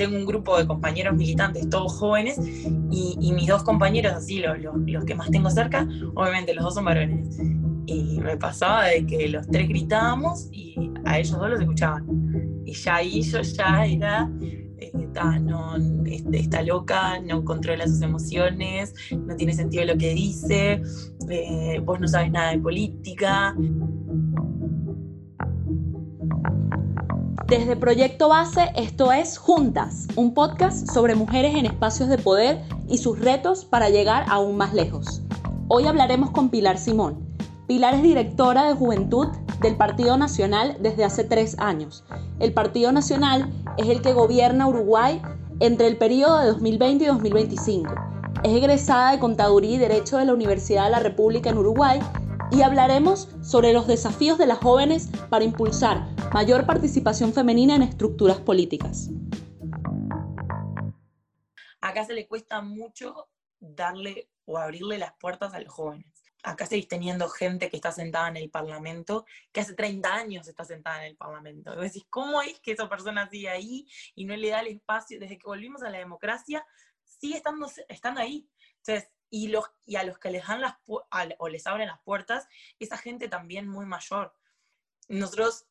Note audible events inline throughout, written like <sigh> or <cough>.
tengo un grupo de compañeros militantes, todos jóvenes, y, mis dos compañeros, así, los, los, que más tengo cerca, obviamente los dos son varones. Y me pasaba de que los tres gritábamos y a ellos dos los escuchaban. Y ya ahí yo ya era, eh, no, está loca, no controla sus emociones, no tiene sentido lo que dice, eh, vos no sabes nada de política. Desde Proyecto Base, esto es Juntas, un podcast sobre mujeres en espacios de poder y sus retos para llegar aún más lejos. Hoy hablaremos con Pilar Simón. Pilar es directora de Juventud del Partido Nacional desde hace tres años. El Partido Nacional es el que gobierna Uruguay entre el periodo de 2020 y 2025. Es egresada de Contaduría y Derecho de la Universidad de la República en Uruguay y hablaremos sobre los desafíos de las jóvenes para impulsar mayor participación femenina en estructuras políticas. Acá se le cuesta mucho darle o abrirle las puertas a los jóvenes. Acá seguís teniendo gente que está sentada en el Parlamento, que hace 30 años está sentada en el Parlamento. Y decís, ¿cómo es que esa persona sigue ahí y no le da el espacio? Desde que volvimos a la democracia, sigue estando, estando ahí. Entonces, y, a los que les dan o les abren las puertas, esa gente también muy mayor. Nosotros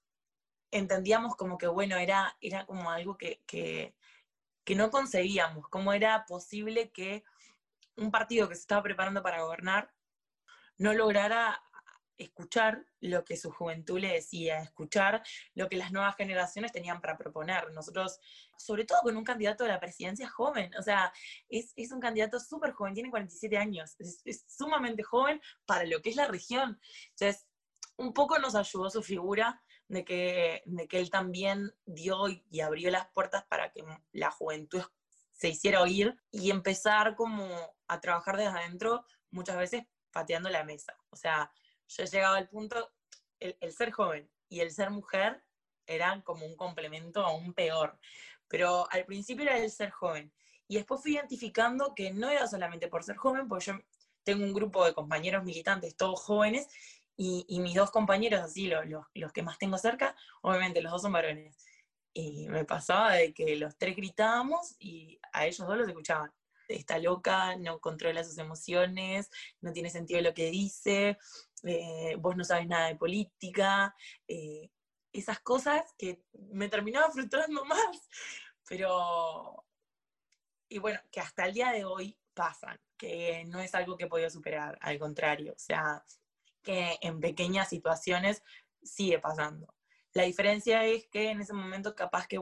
entendíamos como que, bueno, era, era como algo que, que, que no conseguíamos, cómo era posible que un partido que se estaba preparando para gobernar no lograra escuchar lo que su juventud le decía, escuchar lo que las nuevas generaciones tenían para proponer. Nosotros, sobre todo con un candidato de la presidencia joven, o sea, es, un candidato súper joven, tiene 47 años, es, sumamente joven para lo que es la región. Entonces, un poco nos ayudó su figura de que, de que él también dio y abrió las puertas para que la juventud se hiciera oír y empezar como a trabajar desde adentro, muchas veces pateando la mesa. O sea, yo he llegado al punto, el, ser joven y el ser mujer eran como un complemento aún peor. Pero al principio era el ser joven. Y después fui identificando que no era solamente por ser joven, porque yo tengo un grupo de compañeros militantes, todos jóvenes, y, mis dos compañeros, así, los, los, que más tengo cerca, obviamente los dos son varones. Y me pasaba de que los tres gritábamos y a ellos dos los escuchaban está loca, no controla sus emociones, no tiene sentido lo que dice, eh, vos no sabes nada de política, eh, esas cosas que me terminaban frustrando <laughs> más, pero, y bueno, que hasta el día de hoy pasan, que no es algo que he podido superar, al contrario, o sea, que en pequeñas situaciones sigue pasando. La diferencia es que en ese momento capaz que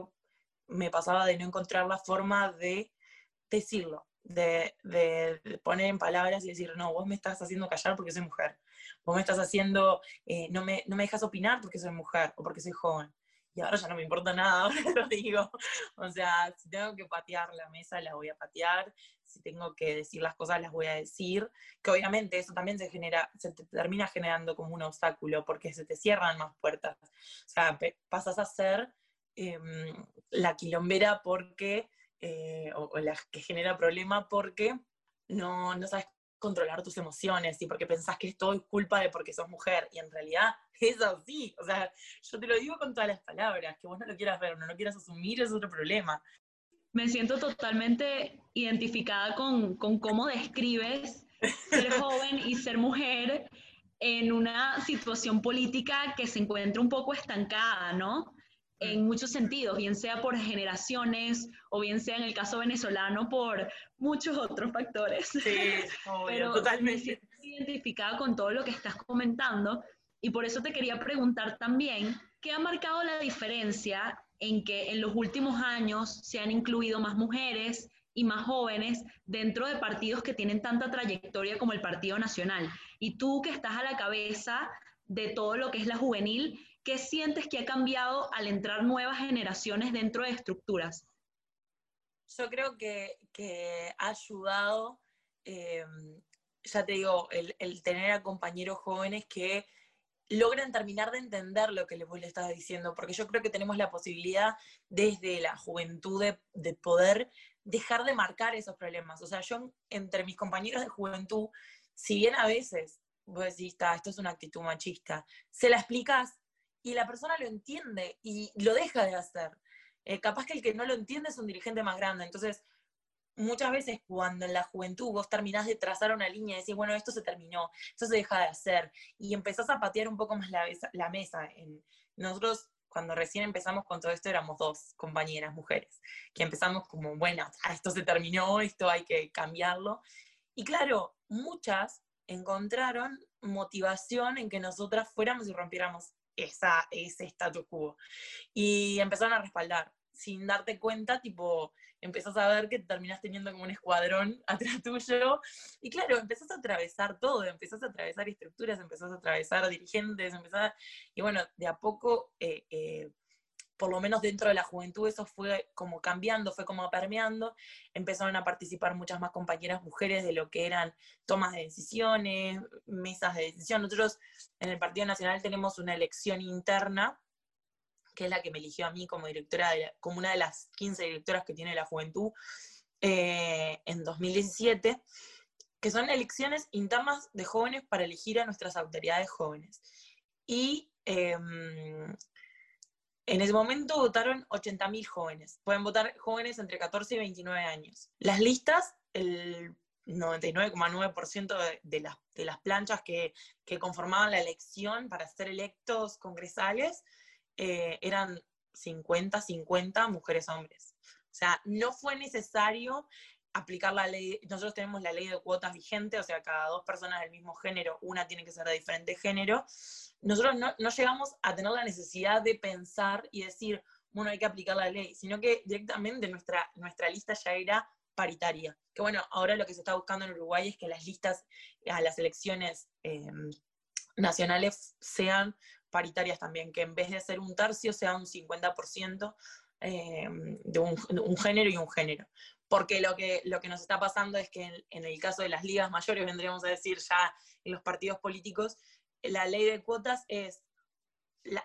me pasaba de no encontrar la forma de decirlo, de, poner en palabras y decir, no, vos me estás haciendo callar porque soy mujer, vos me estás haciendo, eh, no, me, no me dejas opinar porque soy mujer o porque soy joven. Y ahora ya no me importa nada, <laughs> ahora lo digo. O sea, si tengo que patear la mesa, la voy a patear. Si tengo que decir las cosas, las voy a decir. Que obviamente eso también se genera, se te termina generando como un obstáculo, porque se te cierran más puertas. O sea, pasas a ser em, la quilombera porque eh, o, la que genera problema porque no, no sabes controlar tus emociones y porque pensás que es todo culpa de porque sos mujer y en realidad es así, o sea, yo te lo digo con todas las palabras, que vos no lo quieras ver no lo quieras asumir es otro problema. Me siento totalmente identificada con, con cómo describes ser <laughs> joven y ser mujer en una situación política que se encuentra un poco estancada, ¿no? En muchos sentidos, bien sea por generaciones o bien sea en el caso venezolano por muchos otros factores. Sí, <laughs> Pero totalmente. Me identificada con todo lo que estás comentando y por eso te quería preguntar también, ¿qué ha marcado la diferencia en que en los últimos años se han incluido más mujeres y más jóvenes dentro de partidos que tienen tanta trayectoria como el Partido Nacional? Y tú que estás a la cabeza de todo lo que es la juvenil, ¿Qué sientes que ha cambiado al entrar nuevas generaciones dentro de estructuras? Yo creo que, ha ayudado, eh, ya te digo, el, tener a compañeros jóvenes que logran terminar de entender lo que vos le estás diciendo, porque yo creo que tenemos la posibilidad desde la juventud de, poder dejar de marcar esos problemas. O sea, yo entre mis compañeros de juventud, si bien a veces vos decís, esto es una actitud machista, se la explicas y la persona lo entiende y lo deja de hacer. eh, capaz que el que no lo entiende es un dirigente más grande. Entonces, muchas veces cuando en la juventud vos terminás de trazar una línea y decís, bueno, esto se terminó, esto se deja de hacer, y empezás a patear un poco más la, la mesa. Nosotros, cuando recién empezamos con todo esto, éramos dos compañeras mujeres, que empezamos como, bueno, esto se terminó, esto hay que cambiarlo. Y claro, muchas encontraron motivación en que nosotras fuéramos y rompiéramos esa, ese status quo. Y empezaron a respaldar, sin darte cuenta, tipo, empezás a ver que terminás teniendo como un escuadrón <laughs> atrás tuyo. Y claro, empezás a atravesar todo, empezás a atravesar estructuras, empezás a atravesar dirigentes, empezás y bueno, de a poco eh, eh, por lo menos dentro de la juventud eso fue como cambiando, fue como permeando, empezaron a participar muchas más compañeras mujeres de lo que eran tomas de decisiones, mesas de decisión. Nosotros en el Partido Nacional tenemos una elección interna, que es la que me eligió a mí como directora, como una de las 15 directoras que tiene la juventud eh, en 2017, que son elecciones internas de jóvenes para elegir a nuestras autoridades jóvenes. Y em, en ese momento votaron 80.000 jóvenes. Pueden votar jóvenes entre 14 y 29 años. Las listas, el 99,9% de, las, de las planchas que, conformaban la elección para ser electos congresales eh, eran 50-50 mujeres-hombres. O sea, no fue necesario aplicar la ley, nosotros tenemos la ley de cuotas vigente, o sea, cada dos personas del mismo género, una tiene que ser de diferente género, nosotros no, llegamos a tener la necesidad de pensar y decir, bueno, hay que aplicar la ley, sino que directamente nuestra, nuestra lista ya era paritaria. Que bueno, ahora lo que se está buscando en Uruguay es que las listas a las elecciones em, nacionales sean paritarias también, que en vez de ser un tercio sea un 50% em, de, un, género y un género. Porque lo que, lo que nos está pasando es que en, el caso de las ligas mayores, vendríamos a decir ya en los partidos políticos, la ley de cuotas es,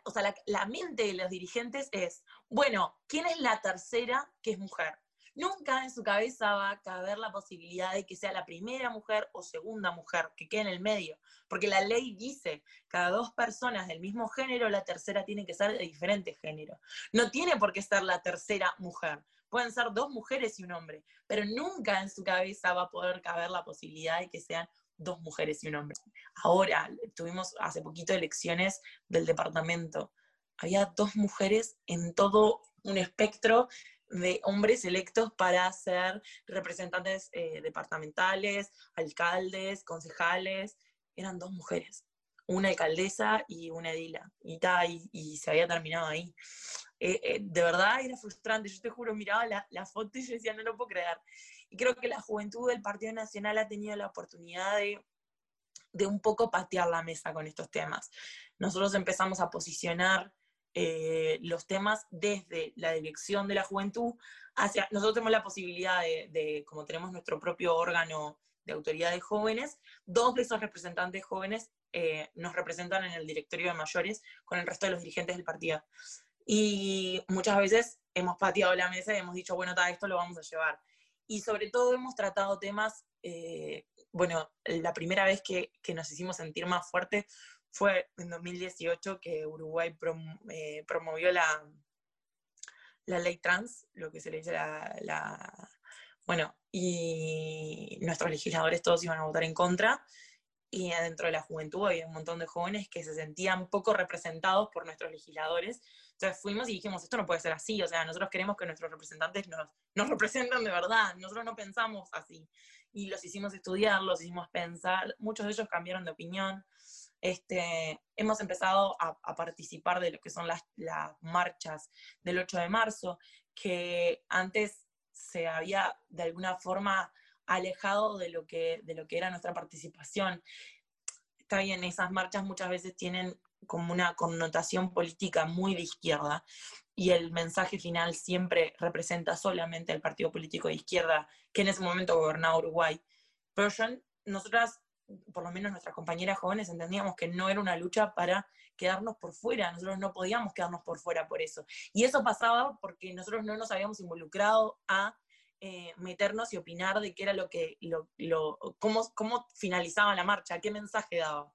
o sea, la, mente de los dirigentes es, bueno, ¿quién es la tercera que es mujer? Nunca en su cabeza va a caber la posibilidad de que sea la primera mujer o segunda mujer, que quede en el medio, porque la ley dice, cada dos personas del mismo género, la tercera tiene que ser de diferente género. No tiene por qué ser la tercera mujer, pueden ser dos mujeres y un hombre, pero nunca en su cabeza va a poder caber la posibilidad de que sean dos mujeres y un hombre. Ahora, tuvimos hace poquito elecciones del departamento. Había dos mujeres en todo un espectro de hombres electos para ser representantes eh, departamentales, alcaldes, concejales. Eran dos mujeres, una alcaldesa y una edila. Y, y, se había terminado ahí. Eh, eh, de verdad era frustrante. Yo te juro, miraba la, la foto y yo decía, no lo puedo creer. Y creo que la juventud del Partido Nacional ha tenido la oportunidad de, de un poco patear la mesa con estos temas. Nosotros empezamos a posicionar eh, los temas desde la dirección de la juventud hacia, nosotros tenemos la posibilidad de, como tenemos nuestro propio órgano de autoridad de jóvenes, dos de esos representantes jóvenes eh, nos representan en el directorio de mayores con el resto de los dirigentes del partido. Y muchas veces hemos pateado la mesa y hemos dicho, bueno, esto lo vamos a llevar y sobre todo hemos tratado temas, eh, bueno, la primera vez que, nos hicimos sentir más fuertes fue en 2018 que Uruguay eh, promovió la, la ley trans, lo que se le dice la, Bueno, y nuestros legisladores todos iban a votar en contra, y adentro de la juventud había un montón de jóvenes que se sentían poco representados por nuestros legisladores, entonces fuimos y dijimos, esto no puede ser así, o sea, nosotros queremos que nuestros representantes nos, nos representen de verdad, nosotros no pensamos así. Y los hicimos estudiar, los hicimos pensar, muchos de ellos cambiaron de opinión. Este, hemos empezado a, participar de lo que son las, las marchas del 8 de marzo, que antes se había de alguna forma alejado de lo que, de lo que era nuestra participación. Está bien, esas marchas muchas veces tienen como una connotación política muy de izquierda y el mensaje final siempre representa solamente al partido político de izquierda que en ese momento gobernaba Uruguay. Pero yo, nosotras, por lo menos nuestras compañeras jóvenes, entendíamos que no era una lucha para quedarnos por fuera, nosotros no podíamos quedarnos por fuera por eso. Y eso pasaba porque nosotros no nos habíamos involucrado a eh, meternos y opinar de qué era lo que, lo, cómo, cómo finalizaba la marcha, qué mensaje daba.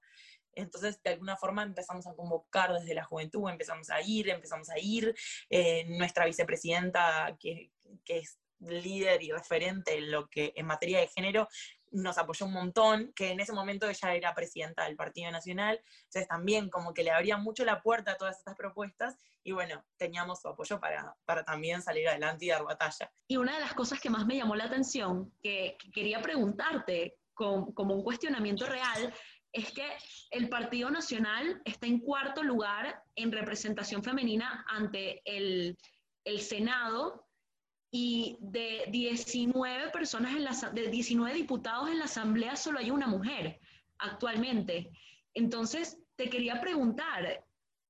Entonces, de alguna forma empezamos a convocar desde la juventud, empezamos a ir, empezamos a ir. Eh, nuestra vicepresidenta, que, que es líder y referente en lo que en materia de género nos apoyó un montón, que en ese momento ella era presidenta del Partido Nacional, entonces también como que le abría mucho la puerta a todas estas propuestas y bueno, teníamos su apoyo para, para también salir adelante y dar batalla. Y una de las cosas que más me llamó la atención, que, quería preguntarte como un cuestionamiento real, es que el Partido Nacional está en cuarto lugar en representación femenina ante el, el Senado y de 19 personas en la, de 19 diputados en la asamblea solo hay una mujer actualmente. Entonces, te quería preguntar,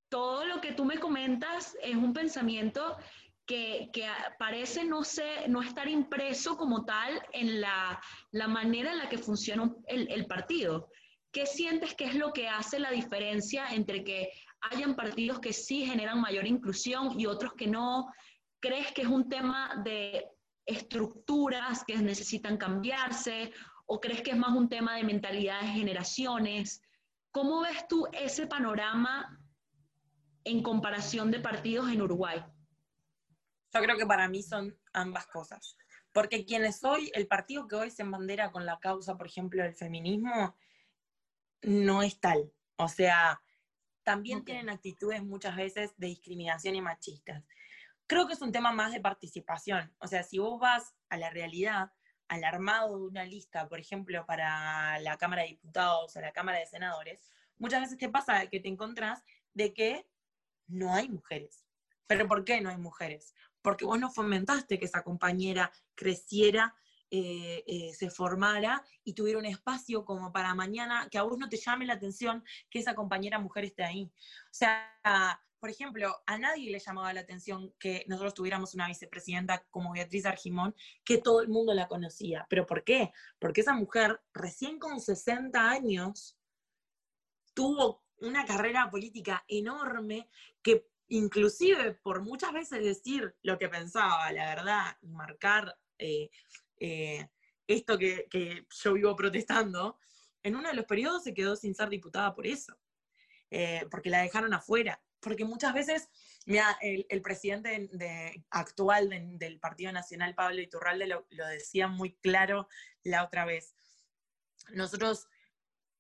todo lo que tú me comentas es un pensamiento que, que parece no, sé, no estar impreso como tal en la, la manera en la que funciona el, el partido. ¿Qué sientes que es lo que hace la diferencia entre que hayan partidos que sí generan mayor inclusión y otros que no? ¿Crees que es un tema de estructuras que necesitan cambiarse o crees que es más un tema de mentalidad de generaciones? ¿Cómo ves tú ese panorama en comparación de partidos en Uruguay? Yo creo que para mí son ambas cosas. Porque quienes hoy, el partido que hoy se embandera con la causa, por ejemplo, del feminismo, no es tal. O sea, también tienen actitudes muchas veces de discriminación y machistas creo que es un tema más de participación. O sea, si vos vas a la realidad, al armado de una lista, por ejemplo, para la Cámara de Diputados o la Cámara de Senadores, muchas veces te pasa que te encontrás de que no hay mujeres. ¿Pero por qué no hay mujeres? Porque vos no fomentaste que esa compañera creciera, eh, eh, se formara y tuviera un espacio como para mañana, que a vos no te llame la atención que esa compañera mujer esté ahí. O sea, por ejemplo, a nadie le llamaba la atención que nosotros tuviéramos una vicepresidenta como Beatriz Argimón, que todo el mundo la conocía. ¿Pero por qué? Porque esa mujer, recién con 60 años, tuvo una carrera política enorme que inclusive por muchas veces decir lo que pensaba, la verdad, y marcar eh, eh, esto que, que, yo vivo protestando, en uno de los periodos se quedó sin ser diputada por eso, eh, porque la dejaron afuera porque muchas veces, mira, el, presidente de, actual del Partido Nacional, Pablo Iturralde, lo, lo decía muy claro la otra vez. Nosotros,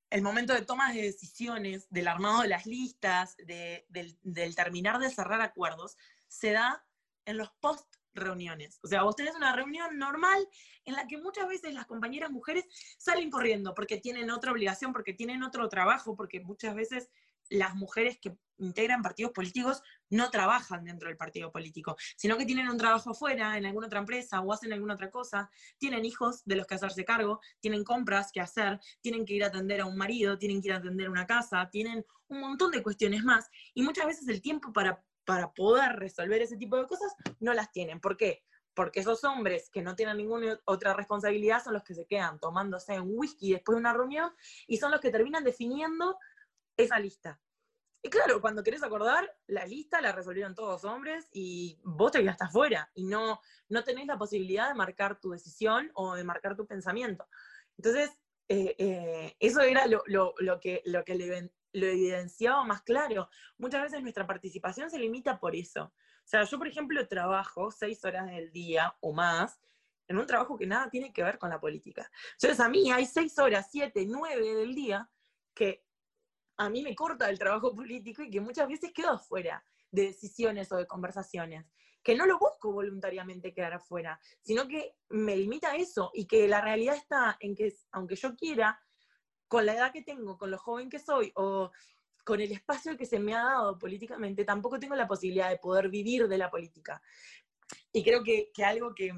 el momento de tomas de decisiones, del armado de las listas, del, del terminar de cerrar acuerdos, se da en los post reuniones. O sea, vos tenés una reunión normal en la que muchas veces las compañeras mujeres salen corriendo porque tienen otra obligación, porque tienen otro trabajo, porque muchas veces las mujeres que integran partidos políticos no trabajan dentro del partido político, sino que tienen un trabajo afuera, en alguna otra empresa o hacen alguna otra cosa, tienen hijos de los que hacerse cargo, tienen compras que hacer, tienen que ir a atender a un marido, tienen que ir a atender una casa, tienen un montón de cuestiones más y muchas veces el tiempo para, para poder resolver ese tipo de cosas no las tienen. ¿Por qué? Porque esos hombres que no tienen ninguna otra responsabilidad son los que se quedan tomándose un whisky después de una reunión y son los que terminan definiendo esa lista. Y claro, cuando querés acordar, la lista la resolvieron todos hombres y vos te quedaste afuera y no, no tenés la posibilidad de marcar tu decisión o de marcar tu pensamiento. Entonces, eh, eh, eso era lo, que, lo que lo evidenciaba más claro. Muchas veces nuestra participación se limita por eso. O sea, yo, por ejemplo, trabajo seis horas del día o más en un trabajo que nada tiene que ver con la política. Entonces, a mí hay seis horas, siete, nueve del día que a mí me corta el trabajo <laughs> político y que muchas veces quedo afuera de decisiones o de conversaciones, que no lo busco voluntariamente quedar afuera, sino que me limita a eso y que la realidad está en que aunque yo quiera, con la edad que tengo, con lo joven que soy o con el espacio que se me ha dado políticamente, tampoco tengo la posibilidad de poder vivir de la política. Y creo que, algo que,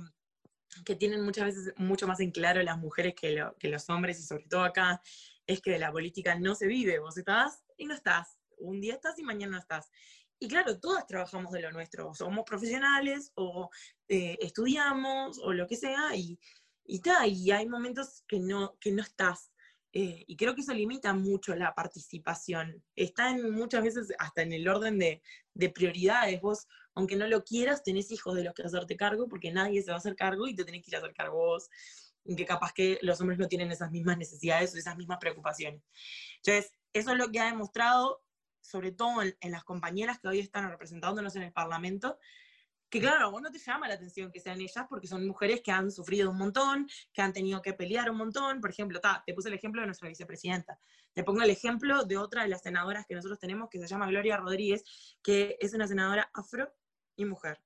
tienen muchas veces mucho más en claro las mujeres que, que los hombres, y sobre todo acá, es que de la política no se vive, vos estás y no estás, un día estás y mañana no estás. Y claro, todas trabajamos de lo nuestro, somos profesionales o eh, estudiamos o lo que sea y, y, y hay momentos que no, que no estás. Eh, y creo que eso limita mucho la participación. Está en, muchas veces hasta en el orden de, de, prioridades. Vos, aunque no lo quieras, tenés hijos de los que hacerte cargo porque nadie se va a hacer cargo y te tenés que ir a hacer cargo vos que capaz que los hombres no tienen esas mismas necesidades o esas mismas preocupaciones. Entonces, eso es lo que ha demostrado, sobre todo en, las compañeras que hoy están representándonos en el Parlamento, que claro, vos no te llama la atención que sean ellas porque son mujeres que han sufrido un montón, que han tenido que pelear un montón. Por ejemplo, te puse el ejemplo de nuestra vicepresidenta. Te pongo el ejemplo de otra de las senadoras que nosotros tenemos, que se llama Gloria Rodríguez, que es una senadora afro y mujer.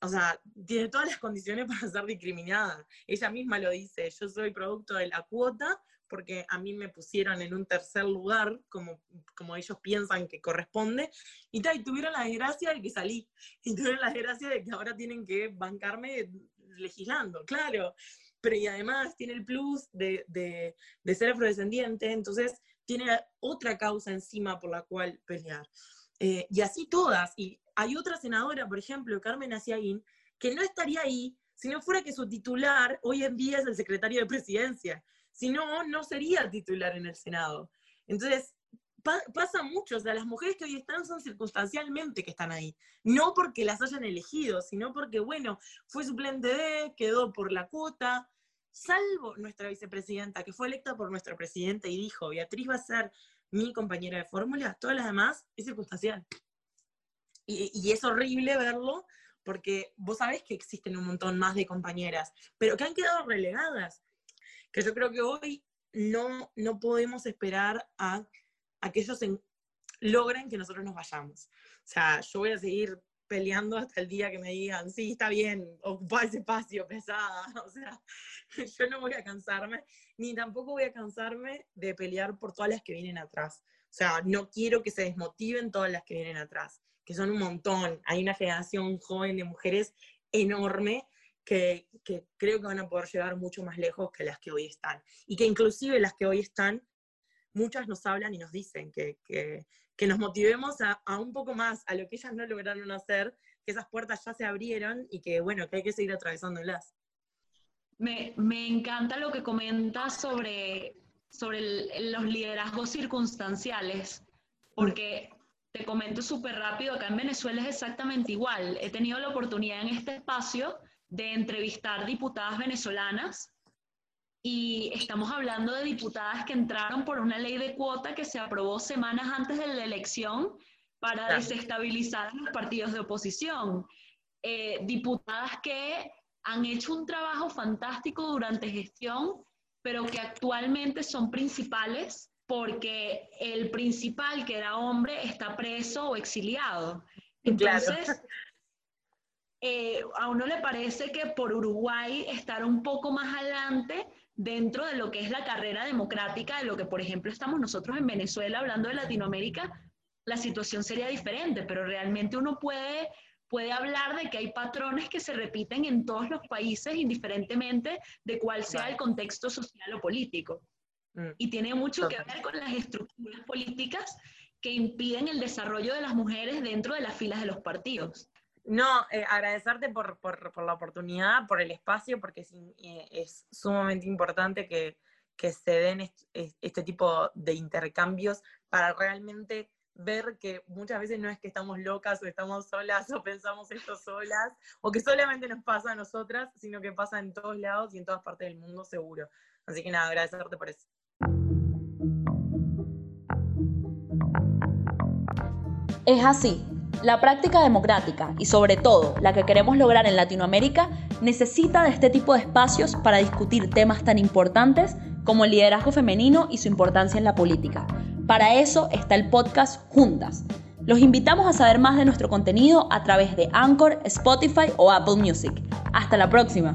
O sea, tiene todas las condiciones para ser discriminada. Ella misma lo dice, yo soy producto de la cuota porque a mí me pusieron en un tercer lugar, como, como ellos piensan que corresponde, y, tal, y tuvieron la desgracia de que salí, <laughs> y tuvieron la desgracia de que ahora tienen que bancarme legislando, claro, pero y además tiene el plus de, de, de ser afrodescendiente, entonces tiene otra causa encima por la cual pelear. Eh, y así todas, y hay otra senadora, por ejemplo, Carmen Asiaguín, que no estaría ahí si no fuera que su titular hoy en día es el secretario de presidencia si no, no sería titular en el Senado. Entonces, pasa mucho, o sea, las mujeres que hoy están son circunstancialmente que están ahí, no porque las hayan elegido, sino porque, bueno, fue suplente de, quedó por la cuota, salvo nuestra vicepresidenta, que fue electa por nuestro presidente y dijo, Beatriz va a ser mi compañera de fórmula, todas las demás es circunstancial. Y, y es horrible verlo porque vos sabés que existen un montón más de compañeras, pero que han quedado relegadas que yo creo que hoy no, no podemos esperar a, que ellos logren que nosotros nos vayamos. O sea, yo voy a seguir peleando hasta el día que me digan, sí, está bien, ocupa ese espacio, pesada. <laughs> O sea, <laughs> yo no voy a cansarme, ni tampoco voy a cansarme de pelear por todas las que vienen atrás. O sea, no quiero que se desmotiven todas las que vienen atrás, que son un montón. Hay una generación joven de mujeres enorme que, creo que van a poder llegar mucho más lejos que las que hoy están. Y que inclusive las que hoy están, muchas nos hablan y nos dicen que, nos motivemos a, un poco más a lo que ellas no lograron hacer, que esas puertas ya se abrieron y que bueno, que hay que seguir atravesándolas. Me, me encanta lo que comentas sobre, sobre los liderazgos circunstanciales, porque te comento súper rápido, acá en Venezuela es exactamente igual. He tenido la oportunidad en este espacio de entrevistar diputadas venezolanas y estamos hablando de diputadas que entraron por una ley de cuota que se aprobó semanas antes de la elección para desestabilizar a los partidos de oposición. Eh, diputadas que han hecho un trabajo fantástico durante gestión, pero que actualmente son principales porque el principal, que era hombre, está preso o exiliado. Entonces, eh, a uno le parece que por Uruguay estar un poco más adelante dentro de lo que es la carrera democrática, de lo que, por ejemplo, estamos nosotros en Venezuela hablando de Latinoamérica, la situación sería diferente, pero realmente uno puede, puede hablar de que hay patrones que se repiten en todos los países, indiferentemente de cuál sea el contexto social o político. Mm. Y tiene mucho que ver con las estructuras políticas que impiden el desarrollo de las mujeres dentro de las filas de los partidos. No, eh, agradecerte por, la oportunidad, por el espacio, porque es, eh, sumamente importante que, se den este tipo de intercambios para realmente ver que muchas veces no es que estamos locas o estamos solas o pensamos esto solas o que solamente nos pasa a nosotras, sino que pasa en todos lados y en todas partes del mundo seguro. Así que nada, agradecerte por eso. Es así. La práctica democrática y sobre todo la que queremos lograr en Latinoamérica necesita de este tipo de espacios para discutir temas tan importantes como el liderazgo femenino y su importancia en la política. Para eso está el podcast Juntas. Los invitamos a saber más de nuestro contenido a través de Anchor, Spotify o Apple Music. Hasta la próxima.